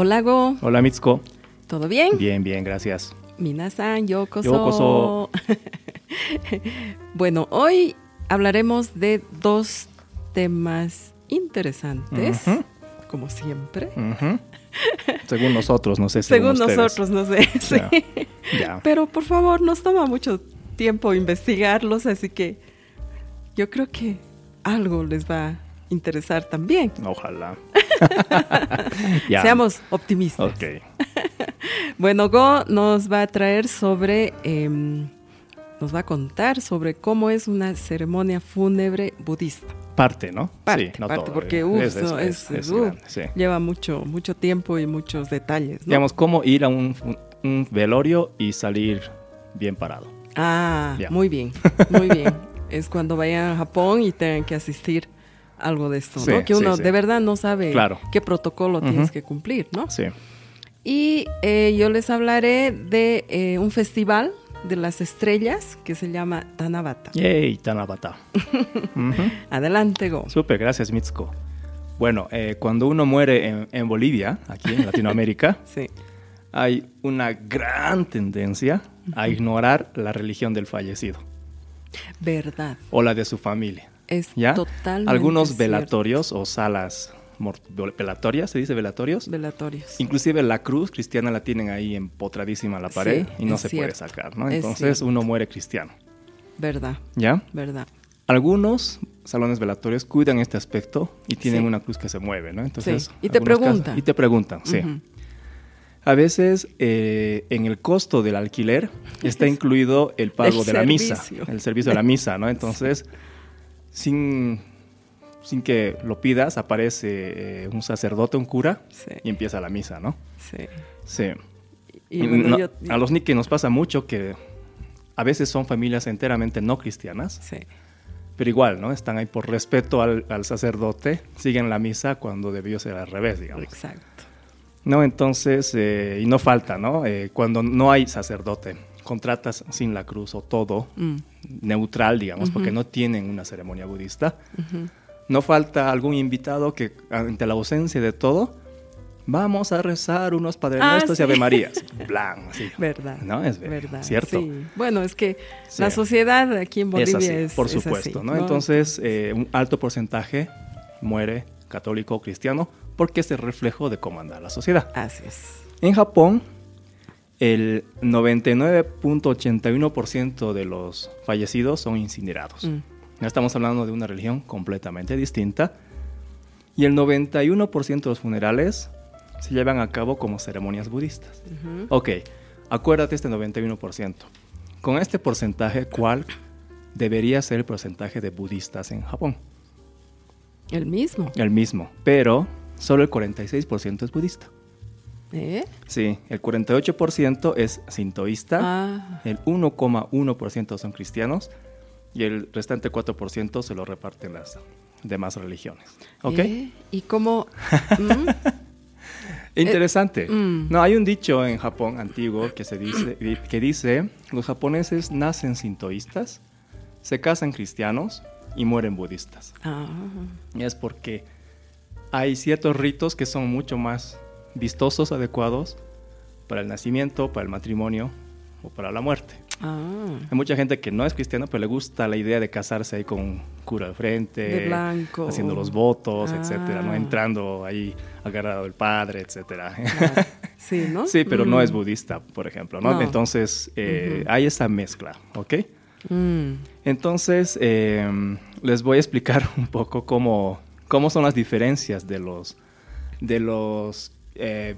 Hola Go, Hola Mitsuko. ¿todo bien? Bien, bien, gracias. Minasan, yokoso. Yokoso. bueno, hoy hablaremos de dos temas interesantes, como siempre. Según nosotros, no sé. Según, Según nosotros, no sé. sí. Pero por favor, nos toma mucho tiempo investigarlos, así que yo creo que algo les va a interesar también. Ojalá. Seamos optimistas. Bueno, Go nos va a traer sobre, em, nos va a contar sobre cómo es una ceremonia fúnebre budista. Parte, ¿no? Parte, sí, no parte, todo. porque eh. uf, es, no, es- es- es uf, grande, sí. lleva mucho, mucho tiempo y muchos detalles. ¿no? Digamos, cómo ir a un, velorio y salir bien parado. Ah, muy bien, muy bien. es cuando vayan a Japón y tengan que asistir algo de esto, Sí, ¿no? Que uno sí. de verdad no sabe Claro. qué protocolo tienes que cumplir, ¿no? Sí. Y eh, yo les hablaré de eh, un festival de las estrellas que se llama Tanabata. Yay, Tanabata. Adelante, Go. Súper, gracias Mitsuko. Bueno, eh, cuando uno muere en, en Bolivia, aquí en Latinoamérica, Sí. hay una gran tendencia a ignorar la religión del fallecido Verdad. o la de su familia. Es ¿Ya? totalmente Algunos cierto. velatorios o salas velatorias, ¿se dice velatorios? Velatorios. Inclusive la cruz cristiana la tienen ahí empotradísima en la pared Sí, y no se puede sacar, ¿no? Es Entonces uno muere cristiano, Verdad, ¿ya? verdad. Algunos salones velatorios cuidan este aspecto y tienen Sí. una cruz que se mueve, ¿no? Entonces, Sí, y te preguntan. casos- y te preguntan, sí. A veces eh, en el costo del alquiler está incluido el pago El de la misa, el servicio de la misa, ¿no? Entonces, sin, sin que lo pidas, aparece eh, un sacerdote, un cura, Sí, y empieza la misa, ¿no? sí. Sí. Y bueno, No, yo- A los Nikkei nos pasa mucho que a veces son familias enteramente no cristianas, Sí, pero igual, ¿no? Están ahí por respeto al, al sacerdote, siguen la misa cuando debió ser al revés, digamos. exacto. No, entonces, eh, y no falta, ¿no? Eh, cuando no hay sacerdote, contratas sin la cruz o todo Mm, neutral, digamos, porque Ujú. no tienen una ceremonia budista. ujú. No falta algún invitado que, ante la ausencia de todo, vamos a rezar unos Padre Ah, Nuestros sí. y Ave Marías. Blan, así. Verdad. No, es ver- verdad. cierto. Sí. Bueno, es que Sí. la sociedad aquí en Es Bolivia así, es, por es supuesto, así, ¿no? Entonces, eh, un alto porcentaje muere católico o cristiano porque es el reflejo de cómo anda la sociedad. Así es. En Japón, el 99.81% de los fallecidos son incinerados. Mm, Ya estamos hablando de una religión completamente distinta. Y el 91% de los funerales se llevan a cabo como ceremonias budistas. ujú. Ok, acuérdate este 91%. Con este porcentaje, ¿cuál debería ser el porcentaje de budistas en Japón? El mismo. El mismo, pero solo el 46% es budista. ¿Eh? Sí, el 48% es sintoísta, Ah, el 1,1% son cristianos y el restante 4% se lo reparten las demás religiones. ¿Ok? ¿eh? ¿Y cómo? Mm, Interesante. mm. No, hay un dicho en Japón antiguo que, se dice, que dice, los japoneses nacen sintoístas, se casan cristianos y mueren budistas. ah, Y es porque hay ciertos ritos que son mucho más vistosos, adecuados para el nacimiento, para el matrimonio o para la muerte. ah. Hay mucha gente que no es cristiana, pero le gusta la idea de casarse ahí con un cura al frente, De blanco. haciendo los votos, Ah. etcétera, ¿no? Entrando ahí agarrado del padre, etcétera. Claro. Sí, ¿no? Sí, pero no Mm, es budista, por ejemplo, ¿no? No. Entonces, eh, hay esa mezcla, ¿ok? mm, Entonces, eh, les voy a explicar un poco cómo, cómo son las diferencias de los, de los, eh,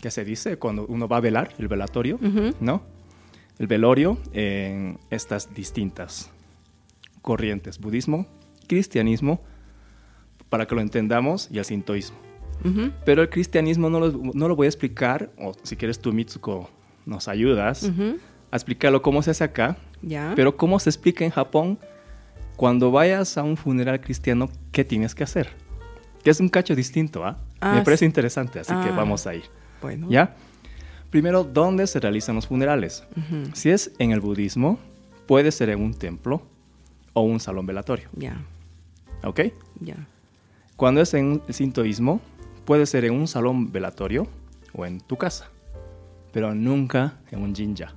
¿qué se dice? Cuando uno va a velar, el velatorio. ¿no? El velorio en estas distintas corrientes, budismo, cristianismo, para que lo entendamos, y el sintoísmo. Pero el cristianismo no lo, no lo voy a explicar, o si quieres tú, Mitsuko, nos ayudas a explicarlo cómo se hace acá, Ya. pero cómo se explica en Japón cuando vayas a un funeral cristiano, ¿qué tienes que hacer? Que es un cacho distinto, ¿ah? Ah, Me parece sí. interesante, así que Ah. vamos a ir. bueno. ¿Ya? Primero, ¿dónde se realizan los funerales? Si es en el budismo, puede ser en un templo o un salón velatorio, Ya, ¿ok? ya. Cuando es en el sintoísmo, puede ser en un salón velatorio o en tu casa, pero nunca en un jinja,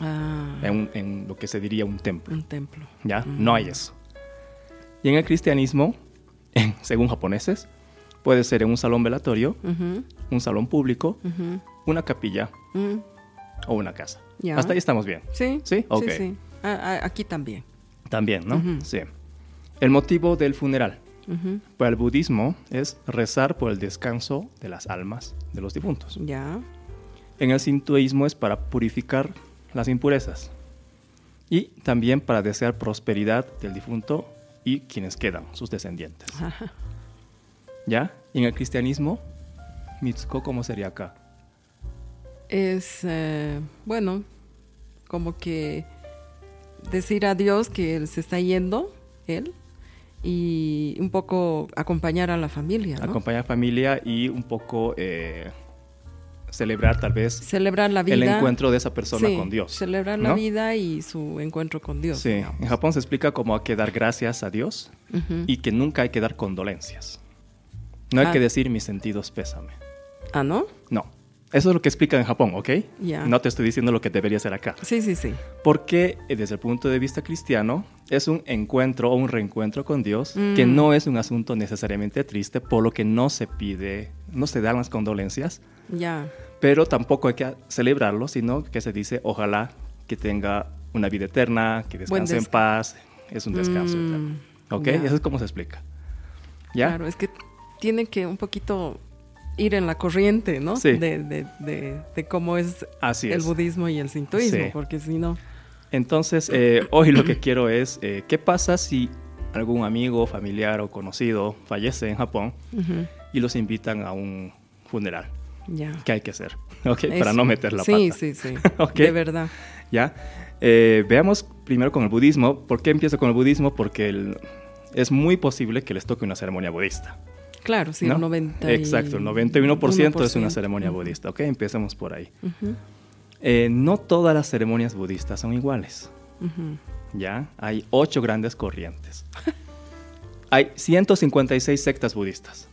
Ah, en, lo que se diría un templo. un templo. ¿Ya? No hay eso. Y en el cristianismo, según japoneses, puede ser en un salón velatorio, un salón público, una capilla mm, o una casa. Hasta ahí estamos bien. Sí. ¿Sí? Ok. sí. Ah, aquí también. También, ¿no? Sí. El motivo del funeral para el budismo es rezar por el descanso de las almas de los difuntos. Ya. En el sintoísmo es para purificar las impurezas y también para desear prosperidad del difunto y quienes quedan, sus descendientes. Ajá. ¿Ya? Y en el cristianismo, Mitsuko, ¿cómo sería acá? Es, eh, bueno, como que decir a Dios que él se está yendo, él, y un poco acompañar a la familia, ¿no? Acompañar familia y un poco eh, celebrar tal vez celebrar la vida. el encuentro de esa persona Sí, con Dios. Celebrar ¿no? la vida y su encuentro con Dios. Sí, digamos. en Japón se explica como hay que dar gracias a Dios Ujú. y que nunca hay que dar condolencias. No hay Ah. que decir mis sentidos pésame. Ah, ¿no? No. Eso es lo que explica en Japón, ¿ok? Ya. No te estoy diciendo lo que debería ser acá. Sí, sí, sí. Porque eh, desde el punto de vista cristiano es un encuentro o un reencuentro con Dios Mm. que no es un asunto necesariamente triste, por lo que no se pide, no se dan las condolencias, Ya. Pero tampoco hay que celebrarlo, sino que se dice ojalá que tenga una vida eterna, que descanse en paz, es un descanso Mm. ¿Ok? ya. Eso es como se explica. ¿Ya? Claro, es que tiene que un poquito ir en la corriente, ¿no? Sí. De, de, de, de cómo es Así el es. budismo y el sintoísmo, Sí. porque si no... Entonces, eh, hoy lo que quiero es, eh, ¿qué pasa si algún amigo, familiar o conocido fallece en Japón y los invitan a un funeral? Ya. ¿Qué hay que hacer? Para no meter la sí, pata. Sí, sí, Ok. De verdad. ¿Ya? Eh, veamos primero con el budismo. ¿Por qué empiezo con el budismo? Porque el- es muy posible que les toque una ceremonia budista. Claro, sí, ¿no? el 90 y- Exacto, el 91% es una 1%. ceremonia budista. ¿Ok? Empecemos por ahí. Eh, no todas las ceremonias budistas son iguales. ¿ya? Hay ocho grandes corrientes. hay 156 sectas budistas,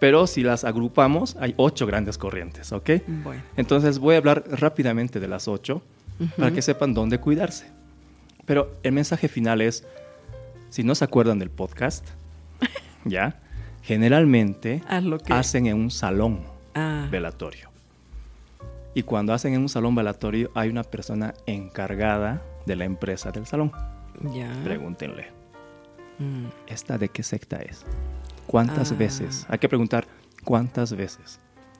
pero si las agrupamos, hay ocho grandes corrientes, ¿ok? Bueno. Entonces voy a hablar rápidamente de las ocho para Ujú. que sepan dónde cuidarse. Pero el mensaje final es, si no se acuerdan del podcast, ¿ya? Generalmente lo que... hacen en un salón Ah, velatorio. Y cuando hacen en un salón velatorio hay una persona encargada de la empresa del salón. ya. Pregúntenle, Mm, ¿esta de qué secta es? ¿Cuántas Ah. veces? Hay que preguntar cuántas veces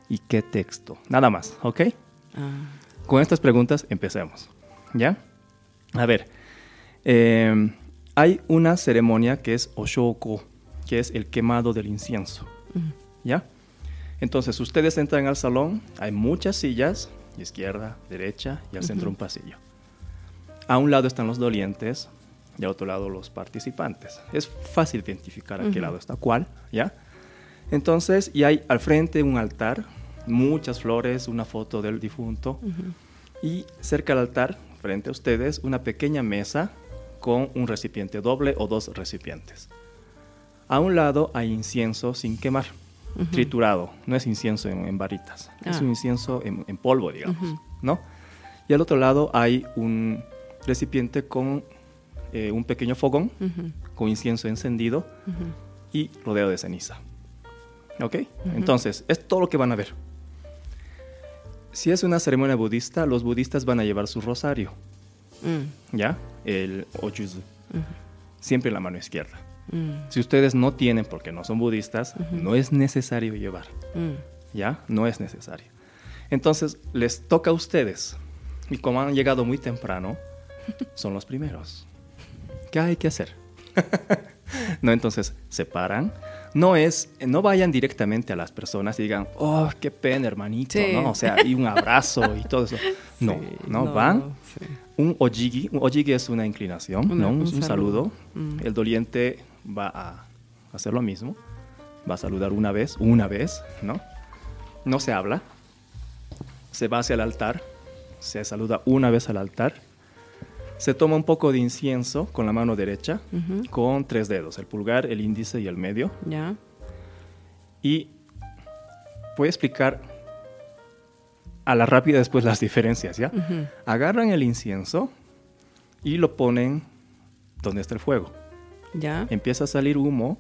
y qué texto. Nada más, ¿ok? ah, Con estas preguntas empecemos. ¿Ya? A ver, eh, hay una ceremonia que es Oshoko, que es el quemado del incienso. ¿Ya? Entonces, ustedes entran al salón, hay muchas sillas, izquierda, derecha y al centro un pasillo. A un lado están los dolientes y al otro lado los participantes. Es fácil identificar a qué Ujú. lado está cuál, ¿ya? Entonces, y hay al frente un altar, muchas flores, una foto del difunto Ujú. y cerca al altar, frente a ustedes, una pequeña mesa con un recipiente doble o dos recipientes. A un lado hay incienso sin quemar, Ujú. triturado, no es incienso en, en varitas, es Ah. un incienso en, en polvo, digamos. ¿no? Y al otro lado hay un recipiente con eh, un pequeño fogón, con incienso encendido y rodeo de ceniza. ¿Ok? Entonces, es todo lo que van a ver. Si es una ceremonia budista, los budistas van a llevar su rosario, Mm, ¿ya? El ujú. siempre en la mano izquierda. Mm, Si ustedes no tienen, porque no son budistas, no es necesario llevar, mm. ¿ya? No es necesario. Entonces, les toca a ustedes. Y como han llegado muy temprano, son los primeros. ¿Qué hay que hacer? no, entonces, se paran. No es, no vayan directamente a las personas y digan, oh, qué pena, hermanito, Sí. ¿no? O sea, y un abrazo y todo eso. No, Sí, no, van. sí. Un ojigi, un ojigi es una inclinación, Una- ¿no? Un, un un saludo. saludo. Mm. El doliente va a hacer lo mismo. Va a saludar una vez, una vez, ¿no? No se habla. Se va hacia el altar. Se saluda una vez al altar. Se toma un poco de incienso con la mano derecha, con tres dedos, el pulgar, el índice y el medio. Ya. Y voy a explicar a la rápida después las diferencias, ¿ya? Agarran el incienso y lo ponen donde está el fuego. Ya. Empieza a salir humo,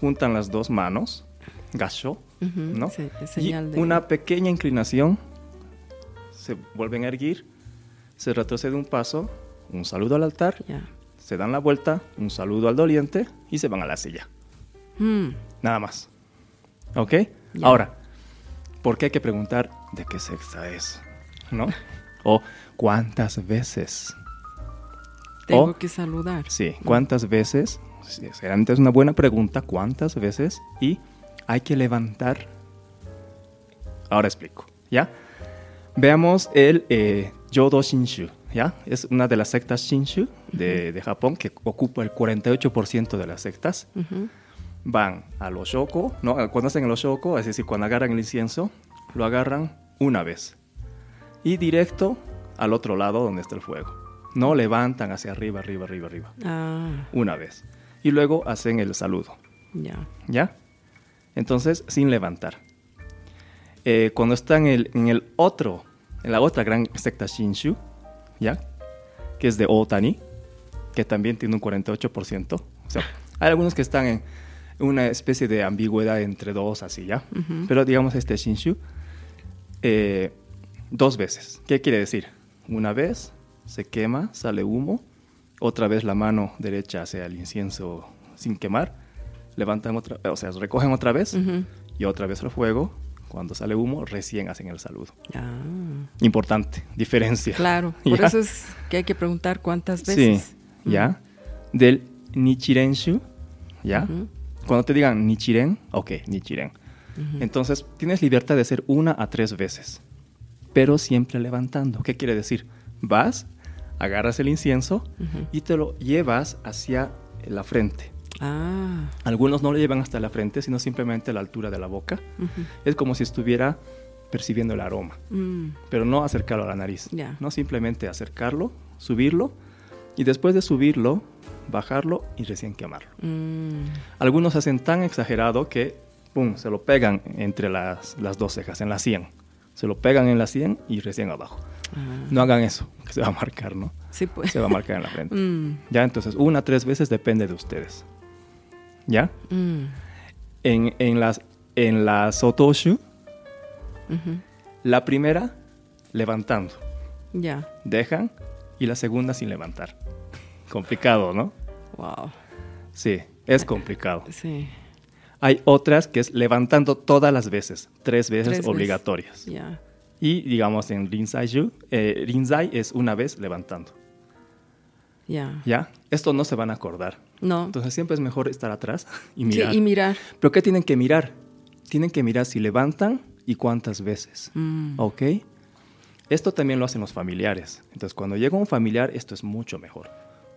juntan las dos manos, gacho. ¿no? Sí, es y señal de- una pequeña inclinación, se vuelven a erguir, se retrocede un paso, un saludo al altar, se dan la vuelta, un saludo al doliente y se van a la silla. Mm. Nada más. ¿Ok? Ahora, ¿por qué hay que preguntar de qué secta es? ¿No? O cuántas veces. Tengo O- que saludar. Sí, ¿cuántas veces? Antes una buena pregunta, ¿cuántas veces? Y hay que levantar. Ahora explico, ¿ya? Veamos el eh, Yodo Shinshu, ¿ya? Es una de las sectas Shinshu de, de Japón que ocupa el 48% de las sectas. Van al Oshoko, ¿no? Cuando hacen el Oshoko, es decir, cuando agarran el incienso, lo agarran una vez. Y directo al otro lado donde está el fuego. No levantan hacia arriba, arriba, arriba, arriba Ah, una vez. Y luego hacen el saludo, ya. ¿ya? Entonces, sin levantar. Eh, cuando están en el, en el otro, en la otra gran secta Shinshu, ¿ya? Que es de Otani, que también tiene un 48%. O sea, hay algunos que están en una especie de ambigüedad entre dos, así, ¿ya? Pero digamos este Shinshu, eh, dos veces. ¿Qué quiere decir? Una vez se quema, sale humo, otra vez la mano derecha hacia el incienso sin quemar, levantan otra, o sea, recogen otra vez y otra vez el fuego. Cuando sale humo, recién hacen el saludo. Ah, Importante, diferencia. claro. Por ¿Ya? eso es que hay que preguntar cuántas Sí, veces. ¿ya? Del Nichirenshu, ¿ya? Cuando te digan Nichiren, ok, Nichiren. Entonces, tienes libertad de hacer una a tres veces, pero siempre levantando. ¿Qué quiere decir? Vas, agarras el incienso y te lo llevas hacia la frente. Ah, Algunos no lo llevan hasta la frente, sino simplemente a la altura de la boca. ujú. Es como si estuviera percibiendo el aroma, Mm, pero no acercarlo a la nariz. Ya. No simplemente acercarlo, subirlo y después de subirlo, bajarlo y recién quemarlo. mm. Algunos hacen tan exagerado que, pum, se lo pegan entre las, las dos cejas, en la 100. Se lo pegan en la 100 y recién abajo. Ah. No hagan eso, que se va a marcar, ¿no? Sí, pues. Se va a marcar en la frente. Mm, Ya, entonces, una, tres veces depende de ustedes. ¿Ya? mm, En, en las, en la Sotoshu, la primera, levantando. Ya. Dejan y la segunda sin levantar. Complicado, ¿no? Wow. Sí, es complicado. Sí. Hay otras que es levantando todas las veces, tres veces Tres veces. obligatorias. Ya. Y digamos en Rinzai, eh, Rinzai es una vez levantando. Ya. ¿Ya? Esto no se van a acordar. No. Entonces siempre es mejor estar atrás y Sí, mirar. y mirar. ¿Pero qué tienen que mirar? Tienen que mirar si levantan y cuántas veces. Mm. ¿Ok? Esto también lo hacen los familiares. Entonces cuando llega un familiar, esto es mucho mejor.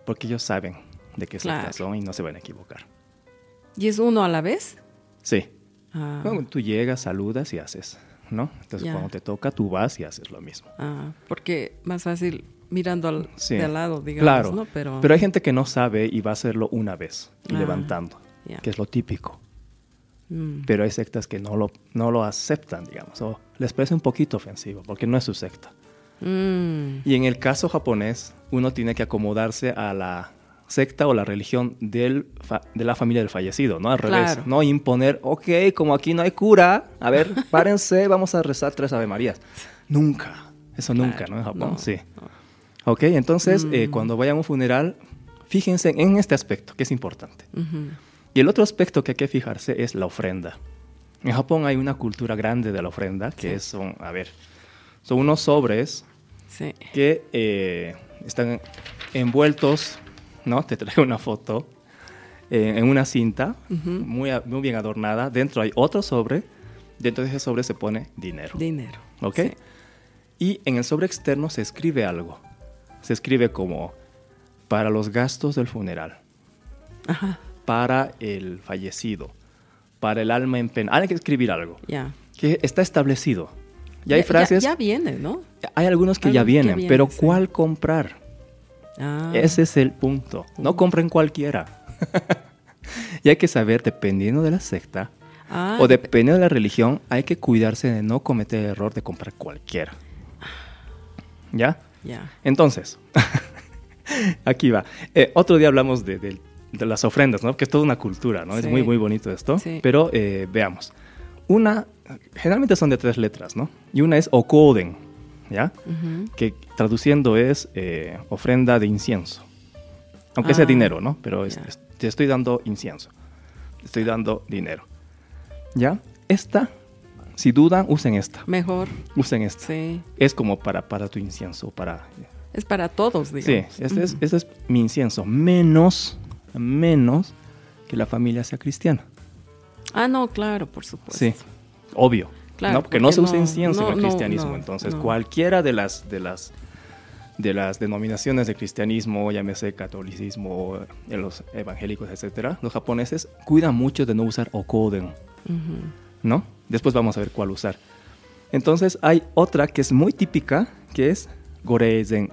Porque ellos saben de qué Claro. secta son y no se van a equivocar. ¿Y es uno a la vez? Sí. Ah, Bueno, tú llegas, saludas y haces, ¿no? Entonces Ya. cuando te toca, tú vas y haces lo mismo. ah, porque más fácil mirando al, Sí. de al lado, digamos, claro. ¿no? Pero, Pero hay gente que no sabe y va a hacerlo una vez y Ah, levantando, que es lo típico. Mm, Pero hay sectas que no lo, no lo aceptan, digamos, o les parece un poquito ofensivo porque no es su secta. mm, Y en el caso japonés, uno tiene que acomodarse a la secta o la religión del de la familia del fallecido, ¿no? Al revés, no imponer, ok, como aquí no hay cura, a ver, párense, vamos a rezar tres Ave Marías. Nunca, eso nunca, ¿no? En Japón, no, sí. no. Ok, entonces, eh, Mm. cuando vayan a un funeral, fíjense en este aspecto, que es importante. ujú. Y el otro aspecto que hay que fijarse es la ofrenda. En Japón hay una cultura grande de la ofrenda, que Sí. son, a ver, son unos sobres Sí. que eh, están envueltos, ¿no? Te traigo una foto, eh, en una cinta Ujú. muy, a- muy bien adornada. Dentro hay otro sobre, dentro de ese sobre se pone dinero, Dinero. ¿ok? Sí. Y en el sobre externo se escribe algo. Se escribe como para los gastos del funeral, Ajá. para el fallecido, para el alma en pena. Hay que escribir algo Ya. que está establecido. Y hay Ya- frases, Ya, ya viene, ¿no? hay algunos que ya que vienen, pero sí. ¿cuál comprar? Ah, Ese es el punto. No compren cualquiera. y hay que saber, dependiendo de la secta, Ah, o dep- dependiendo de la religión, hay que cuidarse de no cometer el error de comprar cualquiera. ¿Ya? Ya. Entonces, aquí va. Eh, otro día hablamos de, de- de las ofrendas, ¿no? Que es toda una cultura, ¿no? Es Sí. muy, muy bonito esto. Sí. Pero eh, veamos. Una, generalmente son de tres letras, ¿no? Y una es okoden, ¿ya? Que traduciendo es eh, ofrenda de incienso. Aunque sea Ah, dinero, ¿no? Pero es- es- te estoy dando incienso. Te estoy dando dinero. ¿Ya? Esta, si dudan, usen esta. Mejor, Usen esta. sí. Es como para, para tu incienso, para Es para todos, Sí, digamos. este es, este es mi incienso, menos, menos que la familia sea cristiana. Ah, no, claro, por supuesto. Sí, obvio. Claro, ¿no? Porque no se usa no- incienso no, en el cristianismo. no, Entonces, cualquiera de las, de las de las denominaciones de cristianismo, llámese catolicismo, en los evangélicos, etcétera, los japoneses cuidan mucho de no usar okoden. ¿no? Después vamos a ver cuál usar. Entonces, hay otra que es muy típica, que es goreizen.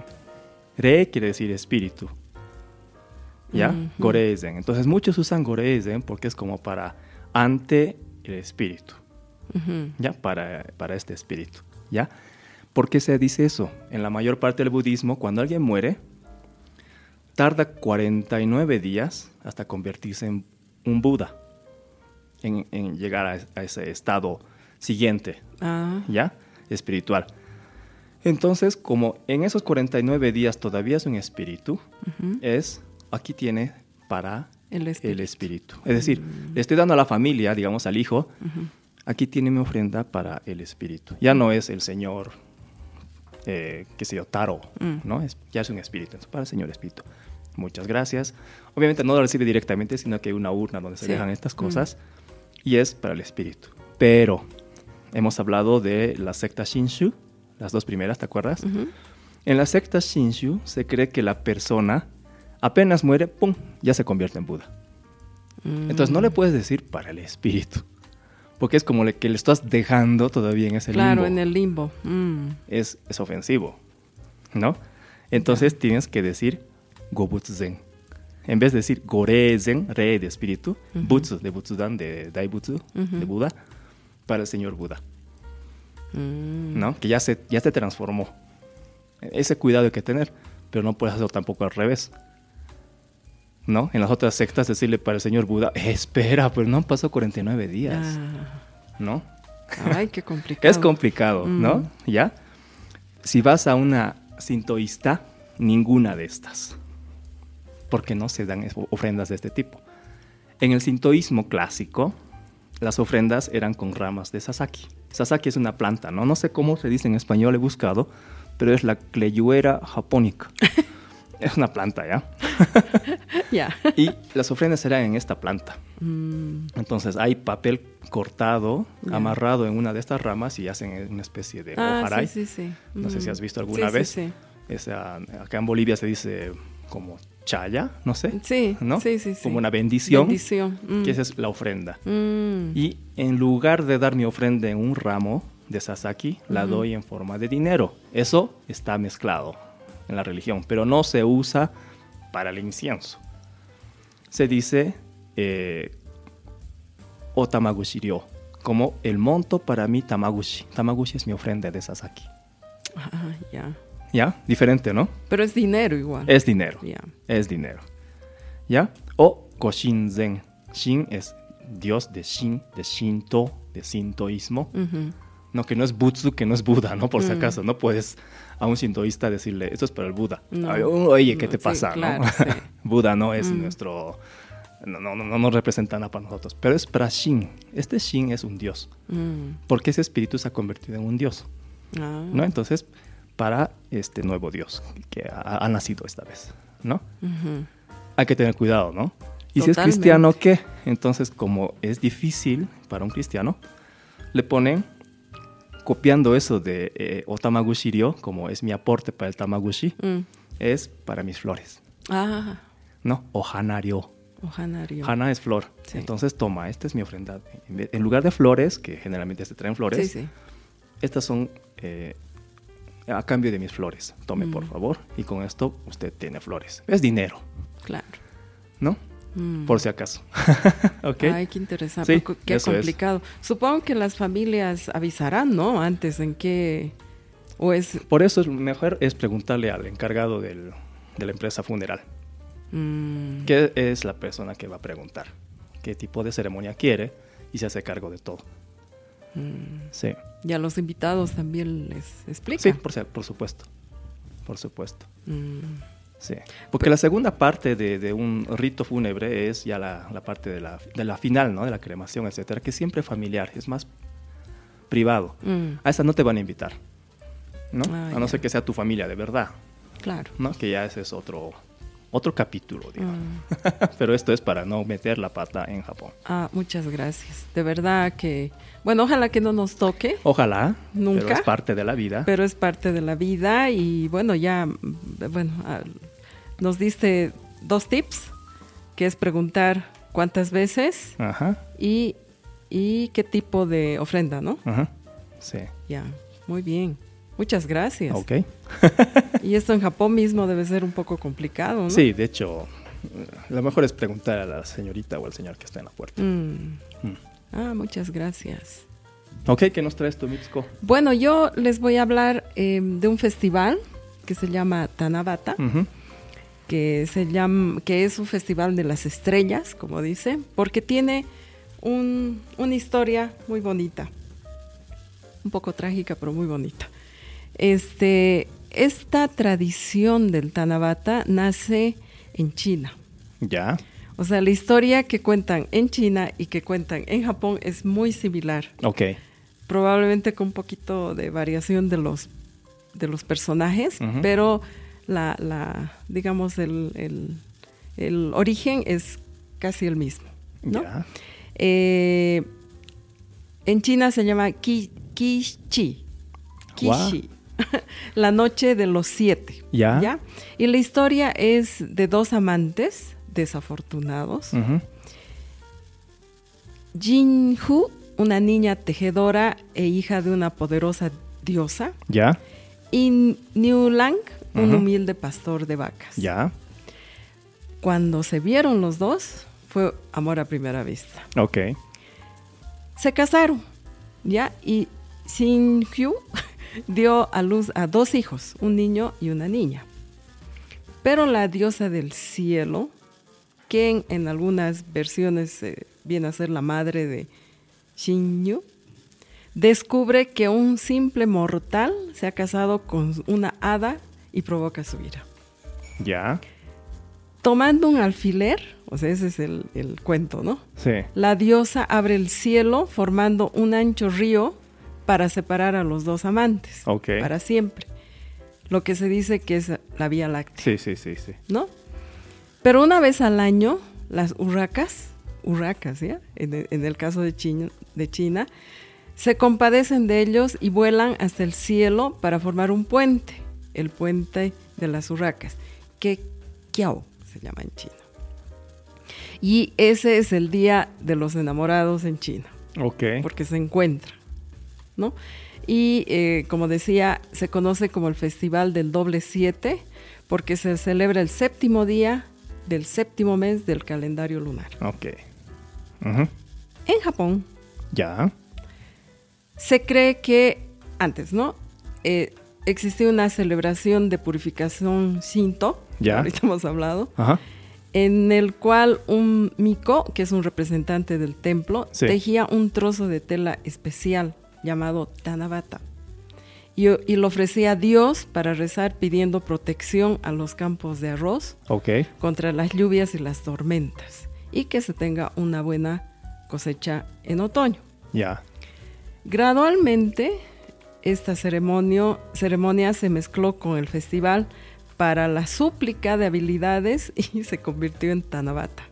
Re quiere decir espíritu. ¿Ya? Goreizen. Entonces, muchos usan goreizen porque es como para ante el espíritu. ¿ya? Para, para este espíritu, ¿ya? ¿Por qué se dice eso? En la mayor parte del budismo, cuando alguien muere, tarda 49 días hasta convertirse en un Buda, en, en llegar a, a ese estado siguiente, Ah, ¿ya? Espiritual. Entonces, como en esos 49 días todavía es un espíritu, ujú. es, aquí tiene para El espíritu. el espíritu. Es decir, le estoy dando a la familia, digamos al hijo, Ujú. aquí tiene mi ofrenda para el espíritu. Ya no es el señor, eh, qué sé yo, Taro, Mm. ¿no? Es, ya es un espíritu, entonces para el señor espíritu. Muchas gracias. Obviamente no lo recibe directamente, sino que hay una urna donde se Sí. dejan estas Mm. cosas y es para el espíritu. Pero hemos hablado de la secta Shinshu, las dos primeras, ¿te acuerdas? En la secta Shinshu se cree que la persona apenas muere, ¡pum!, ya se convierte en Buda. Mm. Entonces no le puedes decir para el espíritu, porque es como le- que le estás dejando todavía en ese Claro, limbo. en el limbo. Mm. es, es ofensivo, ¿no? Entonces tienes que decir Gobutsuzen. En vez de decir Gorezen, re de espíritu, Ujú. Butsu de Butsudan, de Daibutsu, Ujú. de Buda, para el señor Buda, Mm. ¿no? Que ya se, ya se transformó. Ese cuidado hay que tener, pero no puedes hacerlo tampoco al revés. ¿No? En las otras sectas decirle para el señor Buda, "Eh, espera, pero no han pasado 49 días, Ah. ¿no? Ay, qué complicado. Es complicado, ¿no? Mm. ¿Ya? Si vas a una sintoísta, ninguna de estas. Porque no se dan ofrendas de este tipo. En el sintoísmo clásico, las ofrendas eran con ramas de sasaki. Sasaki es una planta, ¿no? No sé cómo se dice en español, he buscado, pero es la cleyuera japónica. es una planta, ¿ya? Ya. Y las ofrendas eran en esta planta. Mm. Entonces hay papel cortado, Ya. amarrado en una de estas ramas y hacen una especie de Ah, hojaray. sí, sí, sí. No sé si Mm. has visto alguna vez. Sí, Esa- acá en Bolivia se dice como chaya, no sé. sí. ¿no? sí, sí, sí. Como una bendición, Bendición. Mm. que esa es la ofrenda. Mm. Y en lugar de dar mi ofrenda en un ramo de sasaki, la doy en forma de dinero. Eso está mezclado en la religión, pero no se usa para el incienso. Se dice eh, o tamagushi ryo, como el monto para mi tamagushi. Tamagushi es mi ofrenda de sasaki. Ah, ya. ¿Ya? Diferente, ¿no? Pero es dinero igual. Es dinero. Ya. Es dinero. ¿Ya? O Goshinzen. Shin es Dios de Shin, de Shinto, de Sintoísmo. No, que no es Butsu, que no es Buda, ¿no? Por si Mm. acaso, no puedes a un sintoísta decirle, esto es para el Buda. No. Ay, Oye, ¿qué No, te sí, pasa? no? claro, sí. Buda no es Mm. nuestro... No, no, no, no nos representa nada para nosotros. Pero es para Shin. Este Shin es un Dios. Mm. Porque ese espíritu se ha convertido en un Dios. Ah. ¿no? Entonces, para este nuevo Dios que ha, ha nacido esta vez, ¿no? Hay que tener cuidado, ¿no? Y si es cristiano, ¿qué? Entonces, como es difícil para un cristiano, le ponen, copiando eso de eh, o tamagushi ryo, como es mi aporte para el tamagushi, Mm. es para mis flores, Ah, ¿no? O hana ryo. Ohanario. Hana es flor. Sí. Entonces, toma, esta es mi ofrenda. En lugar de flores, que generalmente se traen flores, Sí, sí. estas son eh, a cambio de mis flores. Tome, por Mm. favor. Y con esto usted tiene flores. Es dinero, Claro. ¿no? Mm. por si acaso. ¿Ok? Ay, qué interesante. Sí, Qué- qué eso es. complicado. Supongo que las familias avisarán, ¿no? Antes en qué... O es... Por eso es mejor es preguntarle al encargado del- de la empresa funeral, mm, que es la persona que va a preguntar qué tipo de ceremonia quiere y se hace cargo de todo. Mm. Sí, Y a los invitados también les sí explica. por, se- por supuesto. Por supuesto. Mm, Sí. Porque la segunda parte de, de un rito fúnebre es ya la, la parte de la, de la final, ¿no? De la cremación, etcétera, que siempre es familiar, es más privado. mm, A esa no te van a invitar, ¿no? Ah, a no ser que sea tu familia de verdad, claro. ¿no? Que ya ese es otro, otro capítulo, digo. Mm. Pero esto es para no meter la pata en Japón. Ah, muchas gracias. De verdad que... Bueno, ojalá que no nos toque, Ojalá, Nunca. pero es parte de la vida. pero es parte de la vida y bueno, ya, bueno, ah, nos diste dos tips, que es preguntar cuántas veces Ajá, y, y qué tipo de ofrenda, ¿no? ajá, sí. Ya, muy bien. Muchas gracias. Ok. Y esto en Japón mismo debe ser un poco complicado, ¿no? Sí, de hecho, lo mejor es preguntar a la señorita o al señor que está en la puerta. Mm. Mm. Ah, muchas gracias. Ok, ¿qué nos traes tú, Mitsuko? Bueno, yo les voy a hablar eh, de un festival que se llama Tanabata, que se llama, que es un festival de las estrellas, como dice, porque tiene un- una historia muy bonita, un poco trágica, pero muy bonita. Este, esta tradición del Tanabata nace en China. Ya, O sea, la historia que cuentan en China y que cuentan en Japón es muy similar. ok. Probablemente con un poquito de variación de los, de los personajes, pero la, la, digamos, el, el- el origen es casi el mismo. ¿no? Ya, Eh, en China se llama Ki, Kishi. Kishi. la noche de los siete. Ya. Y la historia es de dos amantes desafortunados. ujú, Jinhu, una niña tejedora e hija de una poderosa diosa. ya, Y Niulang, un Ujú. humilde pastor de vacas. ya, Cuando se vieron los dos, fue amor a primera vista. ok. Se casaron, ¿ya? Y Xinhu dio a luz a dos hijos, un niño y una niña. Pero la diosa del cielo, quien en algunas versiones eh, viene a ser la madre de Xinyu, descubre que un simple mortal se ha casado con una hada y provoca su ira. Ya, Tomando un alfiler, o sea, ese es el, el cuento, ¿no? sí. La diosa abre el cielo formando un ancho río para separar a los dos amantes. Ok. Para siempre. Lo que se dice que es la Vía Láctea, Sí, sí, sí, sí. ¿no? Pero una vez al año, las urracas, urracas, ¿ya? En el, en el caso de China, de China, se compadecen de ellos y vuelan hasta el cielo para formar un puente, el puente de las urracas, que Kiao se llama en China. Y ese es el día de los enamorados en China, Ok. porque se encuentran, ¿no? Y eh, como decía, se conoce como el Festival del Doble Siete, porque se celebra el séptimo día del séptimo mes del calendario lunar. Ok. En Japón Ya, se cree que antes, ¿no? Eh, existía una celebración de purificación Shinto, Ya. ahorita hemos hablado, ajá. en el cual un miko, que es un representante del templo, Sí. tejía un trozo de tela especial llamado Tanabata. Y, y lo ofrecía a Dios para rezar pidiendo protección a los campos de arroz contra las lluvias y las tormentas y que se tenga una buena cosecha en otoño. Ya. Gradualmente, esta ceremonia, ceremonia se mezcló con el festival para la súplica de habilidades y se convirtió en Tanabata.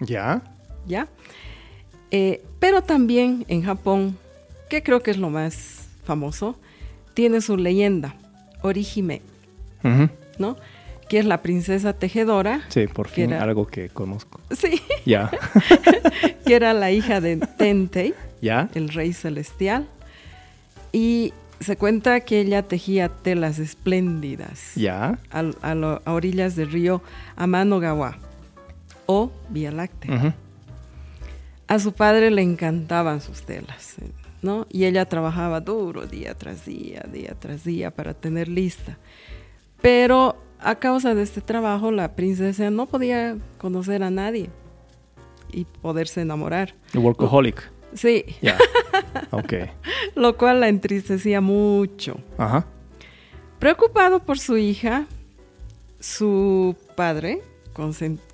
Ya. ¿Ya? Eh, pero también en Japón, que creo que es lo más famoso, tiene su leyenda, Orihime. ¿no? Que es la princesa tejedora. Sí, por que fin era- algo que conozco. Sí, Ya. que era la hija de Tentei, ya. el rey celestial. Y se cuenta que ella tejía telas espléndidas Ya. a, lo- a orillas del río Amanogawa. o Vía Láctea. A su padre le encantaban sus telas, ¿no? Y ella trabajaba duro día tras día, día tras día para tener lista. Pero a causa de este trabajo, la princesa no podía conocer a nadie y poderse enamorar. Workaholic. Sí, Ya. Ok. lo cual la entristecía mucho. Ajá. Preocupado por su hija, su padre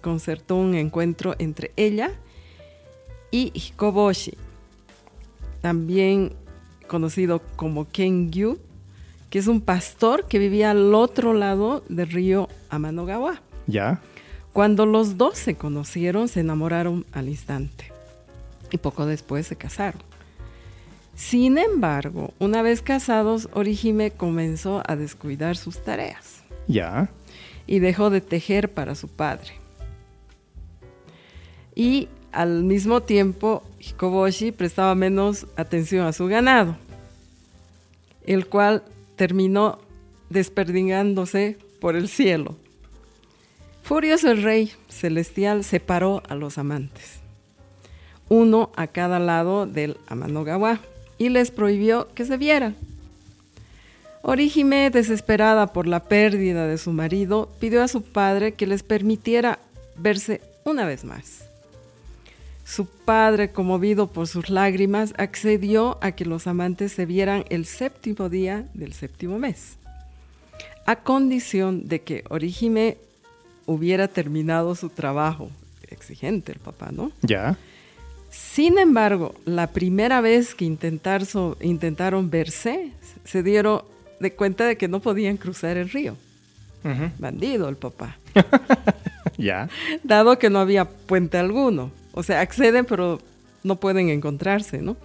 concertó un encuentro entre ella y Hikoboshi, también conocido como Kengyu, que es un pastor que vivía al otro lado del río Amanogawa. Ya. Cuando los dos se conocieron, se enamoraron al instante y poco después se casaron. Sin embargo, una vez casados, Orihime comenzó a descuidar sus tareas Ya. y dejó de tejer para su padre. Y al mismo tiempo, Hikoboshi prestaba menos atención a su ganado, el cual terminó desperdigándose por el cielo. Furioso el rey celestial separó a los amantes, uno a cada lado del Amanogawa, y les prohibió que se vieran. Orihime, desesperada por la pérdida de su marido, pidió a su padre que les permitiera verse una vez más. Su padre, conmovido por sus lágrimas, accedió a que los amantes se vieran el séptimo día del séptimo mes, a condición de que Orihime hubiera terminado su trabajo. Exigente el papá, ¿no? Ya. Sin embargo, la primera vez que intentar so- intentaron verse, se dieron de cuenta de que no podían cruzar el río. Bandido el papá. Ya. Dado que no había puente alguno. O sea, acceden pero no pueden encontrarse, ¿no?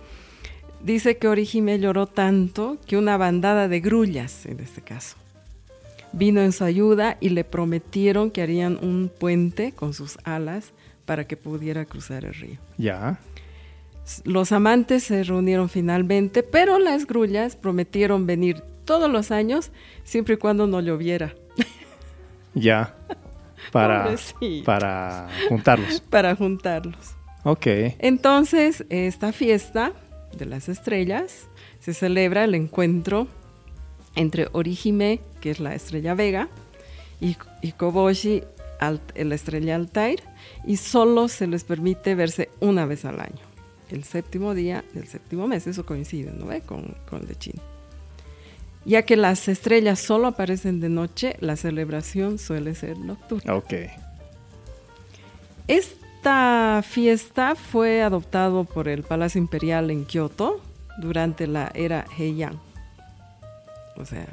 Dice que Orihime lloró tanto que una bandada de grullas, en este caso, vino en su ayuda y le prometieron que harían un puente con sus alas para que pudiera cruzar el río. Ya. Los amantes se reunieron finalmente, pero las grullas prometieron venir todos los años siempre y cuando no lloviera Ya. Para, Pobrecito. para juntarlos. para juntarlos. Ok. Entonces, esta fiesta de las estrellas se celebra el encuentro entre Orihime, que es la estrella Vega, y, y Koboshi, Alt- la estrella Altair, y solo se les permite verse una vez al año, el séptimo día del séptimo mes. Eso coincide, ¿no ve? Con, con el de China. Ya que las estrellas solo aparecen de noche, la celebración suele ser nocturna. Ok. Esta fiesta fue adoptado por el Palacio Imperial en Kioto durante la era Heian. O sea,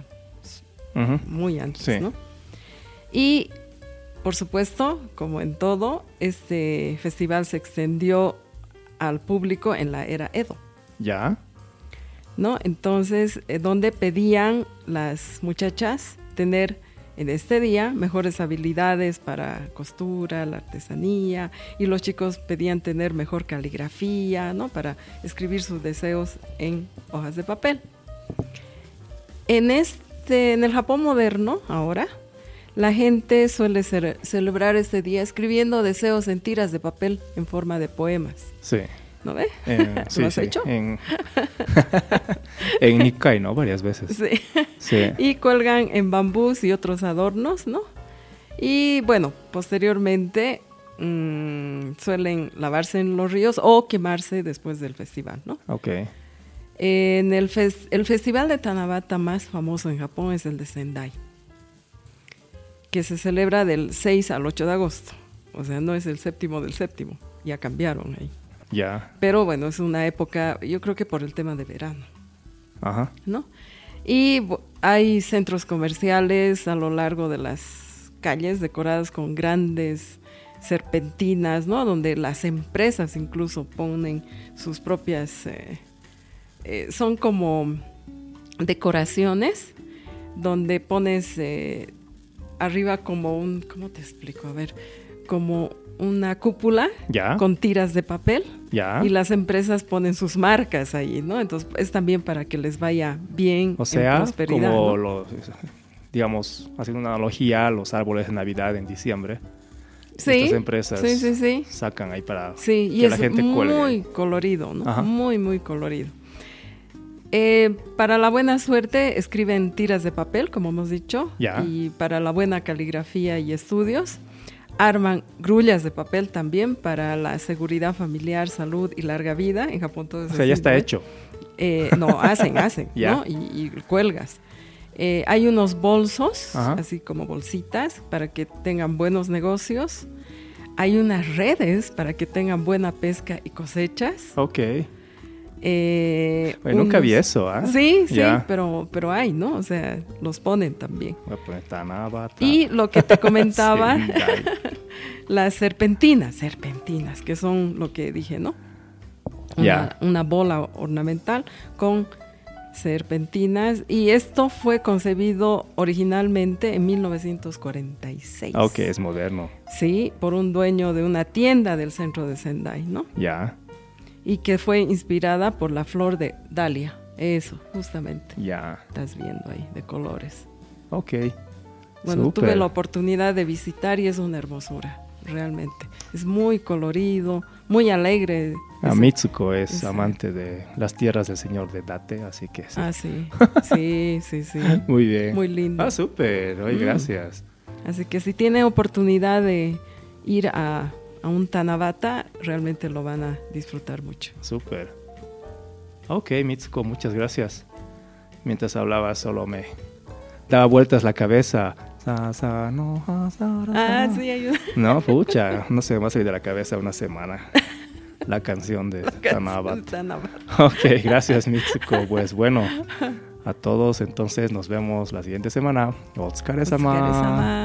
muy antes, Sí. ¿no? Y, por supuesto, como en todo, este festival se extendió al público en la era Edo, Ya. ¿No? Entonces, eh, donde pedían las muchachas tener en este día mejores habilidades para costura, la artesanía, y los chicos pedían tener mejor caligrafía, ¿no? Para escribir sus deseos en hojas de papel. En este, en el Japón moderno, ahora, la gente suele celebrar este día escribiendo deseos en tiras de papel en forma de poemas. Sí. ¿No ve? Eh, sí, ¿Lo has sí. hecho? En, en Nikkei, ¿no? Varias veces. Sí. Sí. Y cuelgan en bambús y otros adornos, ¿no? Y bueno, posteriormente mm, suelen lavarse en los ríos o quemarse después del festival, ¿no? Ok. En el, fes- el festival de Tanabata más famoso en Japón es el de Sendai, que se celebra del 6 al 8 de agosto. O sea, no es el séptimo del séptimo, ya cambiaron ahí. Ya. Pero bueno, es una época, yo creo que por el tema de verano. Ajá. ¿no? Y hay centros comerciales a lo largo de las calles decoradas con grandes serpentinas, ¿no? Donde las empresas incluso ponen sus propias, eh, eh, son como decoraciones donde pones eh, arriba como un, ¿cómo te explico? A ver, como una cúpula Ya. con tiras de papel Ya. y las empresas ponen sus marcas ahí, ¿no? Entonces es también para que les vaya bien O en sea, prosperidad. como ¿no? los, digamos, haciendo una analogía a los árboles de Navidad en diciembre. Sí, estas empresas sí, sí, sí. sacan ahí para Sí, y que es la gente cuelgue. muy colorido, ¿no? Ajá. Muy, muy colorido. Eh, para la buena suerte escriben tiras de papel, como hemos dicho, Ya. y para la buena caligrafía y estudios arman grullas de papel también para la seguridad familiar, salud y larga vida. En Japón todo O eso sea, ya es está hecho. Eh, no, hacen, hacen. ¿no? Y, y cuelgas. Eh, hay unos bolsos, Ajá. así como bolsitas, para que tengan buenos negocios. Hay unas redes para que tengan buena pesca y cosechas. Ok. Eh, nunca vi eso, ¿ah? Sí, sí, pero, pero hay, ¿no? O sea, los ponen también. Y lo que te comentaba, las serpentinas, serpentinas, que son lo que dije, ¿no? Una, una bola ornamental con serpentinas. Y esto fue concebido originalmente en 1946. Ah, ok, es moderno. Sí, por un dueño de una tienda del centro de Sendai, ¿no? Ya, Y que fue inspirada por la flor de Dalia. Eso, justamente. ya. Estás viendo ahí, de colores. Ok. Bueno, Súper. tuve la oportunidad de visitar y es una hermosura, realmente. Es muy colorido, muy alegre. Ah, Es- Mitsuko es ese- amante de las tierras del señor de Date, así que sí. Ah, sí, sí, sí, sí. Muy bien. Muy lindo. Ah, súper. Oye, Mm. gracias. Así que si tiene oportunidad de ir a, a un Tanabata, realmente lo van a disfrutar mucho. Súper. Ok, Mitsuko, muchas gracias. Mientras hablaba solo me daba vueltas la cabeza. Ah, sí, ayuda. No, pucha, no se me va a salir de la cabeza una semana. La canción de Tanabata. Ok, gracias Mitsuko. Pues bueno, a todos entonces nos vemos la siguiente semana. Otsukare-sama.